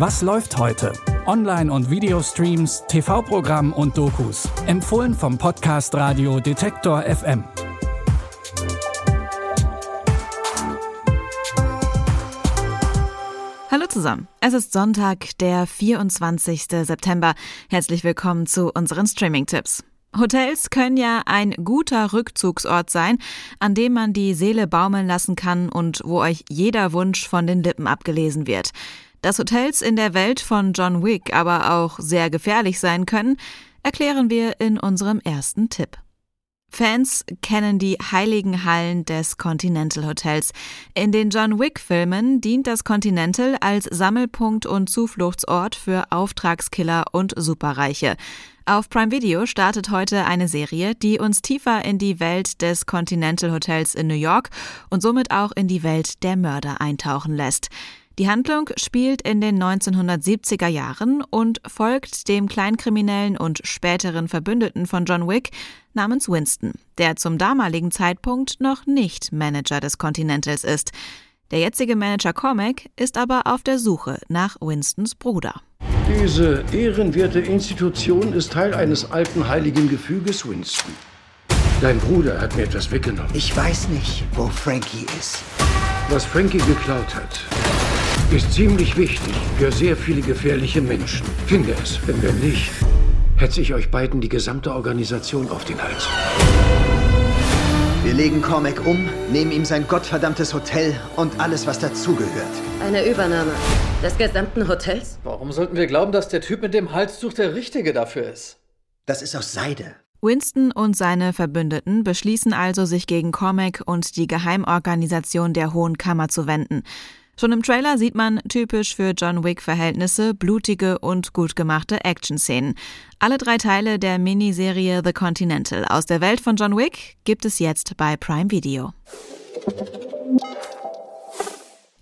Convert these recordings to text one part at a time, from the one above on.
Was läuft heute? Online- und Videostreams, TV-Programm und Dokus. Empfohlen vom Podcast Radio Detektor FM. Hallo zusammen. Es ist Sonntag, der 24. September. Herzlich willkommen zu unseren Streaming-Tipps. Hotels können ja ein guter Rückzugsort sein, an dem man die Seele baumeln lassen kann und wo euch jeder Wunsch von den Lippen abgelesen wird. Dass Hotels in der Welt von John Wick aber auch sehr gefährlich sein können, erklären wir in unserem ersten Tipp. Fans kennen die heiligen Hallen des Continental Hotels. In den John Wick-Filmen dient das Continental als Sammelpunkt und Zufluchtsort für Auftragskiller und Superreiche. Auf Prime Video startet heute eine Serie, die uns tiefer in die Welt des Continental Hotels in New York und somit auch in die Welt der Mörder eintauchen lässt. Die Handlung spielt in den 1970er Jahren und folgt dem Kleinkriminellen und späteren Verbündeten von John Wick namens Winston, der zum damaligen Zeitpunkt noch nicht Manager des Continentals ist. Der jetzige Manager Cormac ist aber auf der Suche nach Winstons Bruder. Diese ehrenwerte Institution ist Teil eines alten heiligen Gefüges, Winston. Dein Bruder hat mir etwas weggenommen. Ich weiß nicht, wo Frankie ist. Was Frankie geklaut hat, ist ziemlich wichtig für sehr viele gefährliche Menschen. Finde es. Wenn wir nicht, hetze ich euch beiden die gesamte Organisation auf den Hals. Wir legen Cormac um, nehmen ihm sein gottverdammtes Hotel und alles, was dazugehört. Eine Übernahme des gesamten Hotels? Warum sollten wir glauben, dass der Typ mit dem Halstuch der Richtige dafür ist? Das ist aus Seide. Winston und seine Verbündeten beschließen also, sich gegen Cormac und die Geheimorganisation der Hohen Kammer zu wenden. Schon im Trailer sieht man typisch für John Wick-Verhältnisse blutige und gut gemachte Action-Szenen. Alle drei Teile der Miniserie The Continental aus der Welt von John Wick gibt es jetzt bei Prime Video.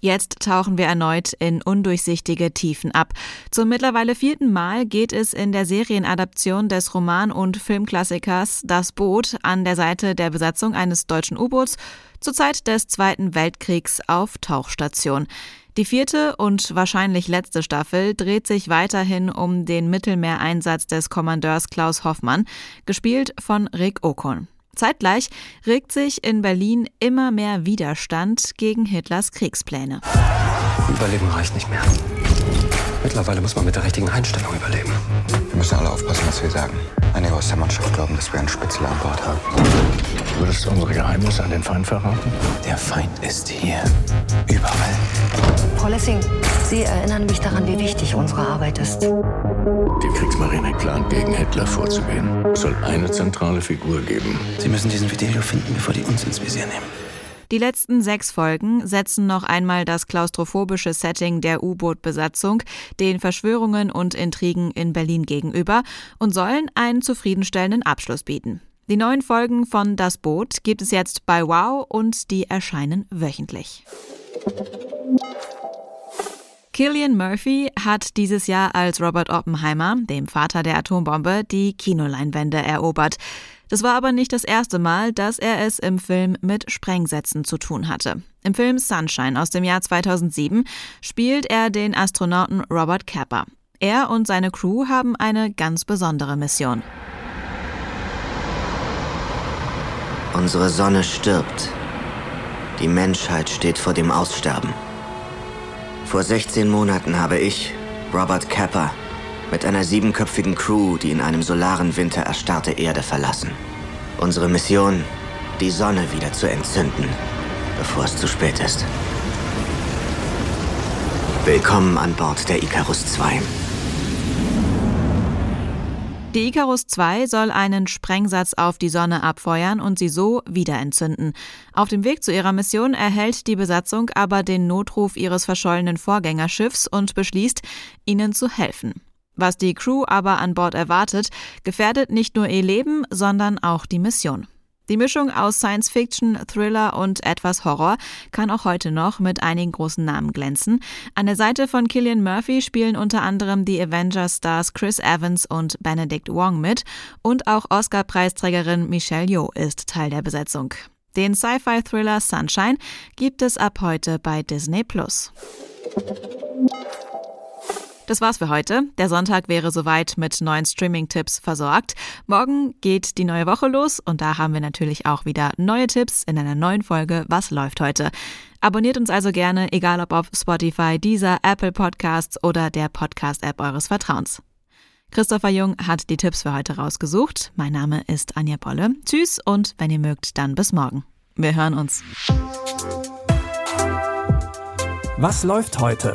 Jetzt tauchen wir erneut in undurchsichtige Tiefen ab. Zum mittlerweile vierten Mal geht es in der Serienadaption des Roman- und Filmklassikers Das Boot an der Seite der Besatzung eines deutschen U-Boots zur Zeit des Zweiten Weltkriegs auf Tauchstation. Die vierte und wahrscheinlich letzte Staffel dreht sich weiterhin um den Mittelmeereinsatz des Kommandeurs Klaus Hoffmann, gespielt von Rick Okon. Zeitgleich regt sich in Berlin immer mehr Widerstand gegen Hitlers Kriegspläne. Überleben reicht nicht mehr. Mittlerweile muss man mit der richtigen Einstellung überleben. Wir müssen alle aufpassen, was wir sagen. Einige aus der Mannschaft glauben, dass wir einen Spitzel an Bord haben. Würdest du unsere Geheimnisse an den Feind verraten? Der Feind ist hier. Überall. Frau Lessing, Sie erinnern mich daran, wie wichtig unsere Arbeit ist. Die Kriegsmarine plant, gegen Hitler vorzugehen. Es soll eine zentrale Figur geben. Sie müssen diesen Video finden, bevor die uns ins Visier nehmen. Die letzten sechs Folgen setzen noch einmal das klaustrophobische Setting der U-Boot-Besatzung den Verschwörungen und Intrigen in Berlin gegenüber und sollen einen zufriedenstellenden Abschluss bieten. Die neuen Folgen von Das Boot gibt es jetzt bei Wow und die erscheinen wöchentlich. Killian Murphy hat dieses Jahr als Robert Oppenheimer, dem Vater der Atombombe, die Kinoleinwände erobert. Das war aber nicht das erste Mal, dass er es im Film mit Sprengsätzen zu tun hatte. Im Film Sunshine aus dem Jahr 2007 spielt er den Astronauten Robert Capper. Er und seine Crew haben eine ganz besondere Mission. Unsere Sonne stirbt. Die Menschheit steht vor dem Aussterben. Vor 16 Monaten habe ich, Robert Capper, mit einer siebenköpfigen Crew die in einem solaren Winter erstarrte Erde verlassen. Unsere Mission, die Sonne wieder zu entzünden, bevor es zu spät ist. Willkommen an Bord der Icarus 2. Die Icarus 2 soll einen Sprengsatz auf die Sonne abfeuern und sie so wieder entzünden. Auf dem Weg zu ihrer Mission erhält die Besatzung aber den Notruf ihres verschollenen Vorgängerschiffs und beschließt, ihnen zu helfen. Was die Crew aber an Bord erwartet, gefährdet nicht nur ihr Leben, sondern auch die Mission. Die Mischung aus Science Fiction, Thriller und etwas Horror kann auch heute noch mit einigen großen Namen glänzen. An der Seite von Killian Murphy spielen unter anderem die Avengers-Stars Chris Evans und Benedict Wong mit und auch Oscar-Preisträgerin Michelle Yeoh ist Teil der Besetzung. Den Sci-Fi-Thriller Sunshine gibt es ab heute bei Disney. Das war's für heute. Der Sonntag wäre soweit mit neuen Streaming-Tipps versorgt. Morgen geht die neue Woche los und da haben wir natürlich auch wieder neue Tipps in einer neuen Folge Was läuft heute? Abonniert uns also gerne, egal ob auf Spotify, Deezer, Apple Podcasts oder der Podcast-App eures Vertrauens. Christopher Jung hat die Tipps für heute rausgesucht. Mein Name ist Anja Bolle. Tschüss und wenn ihr mögt, dann bis morgen. Wir hören uns. Was läuft heute?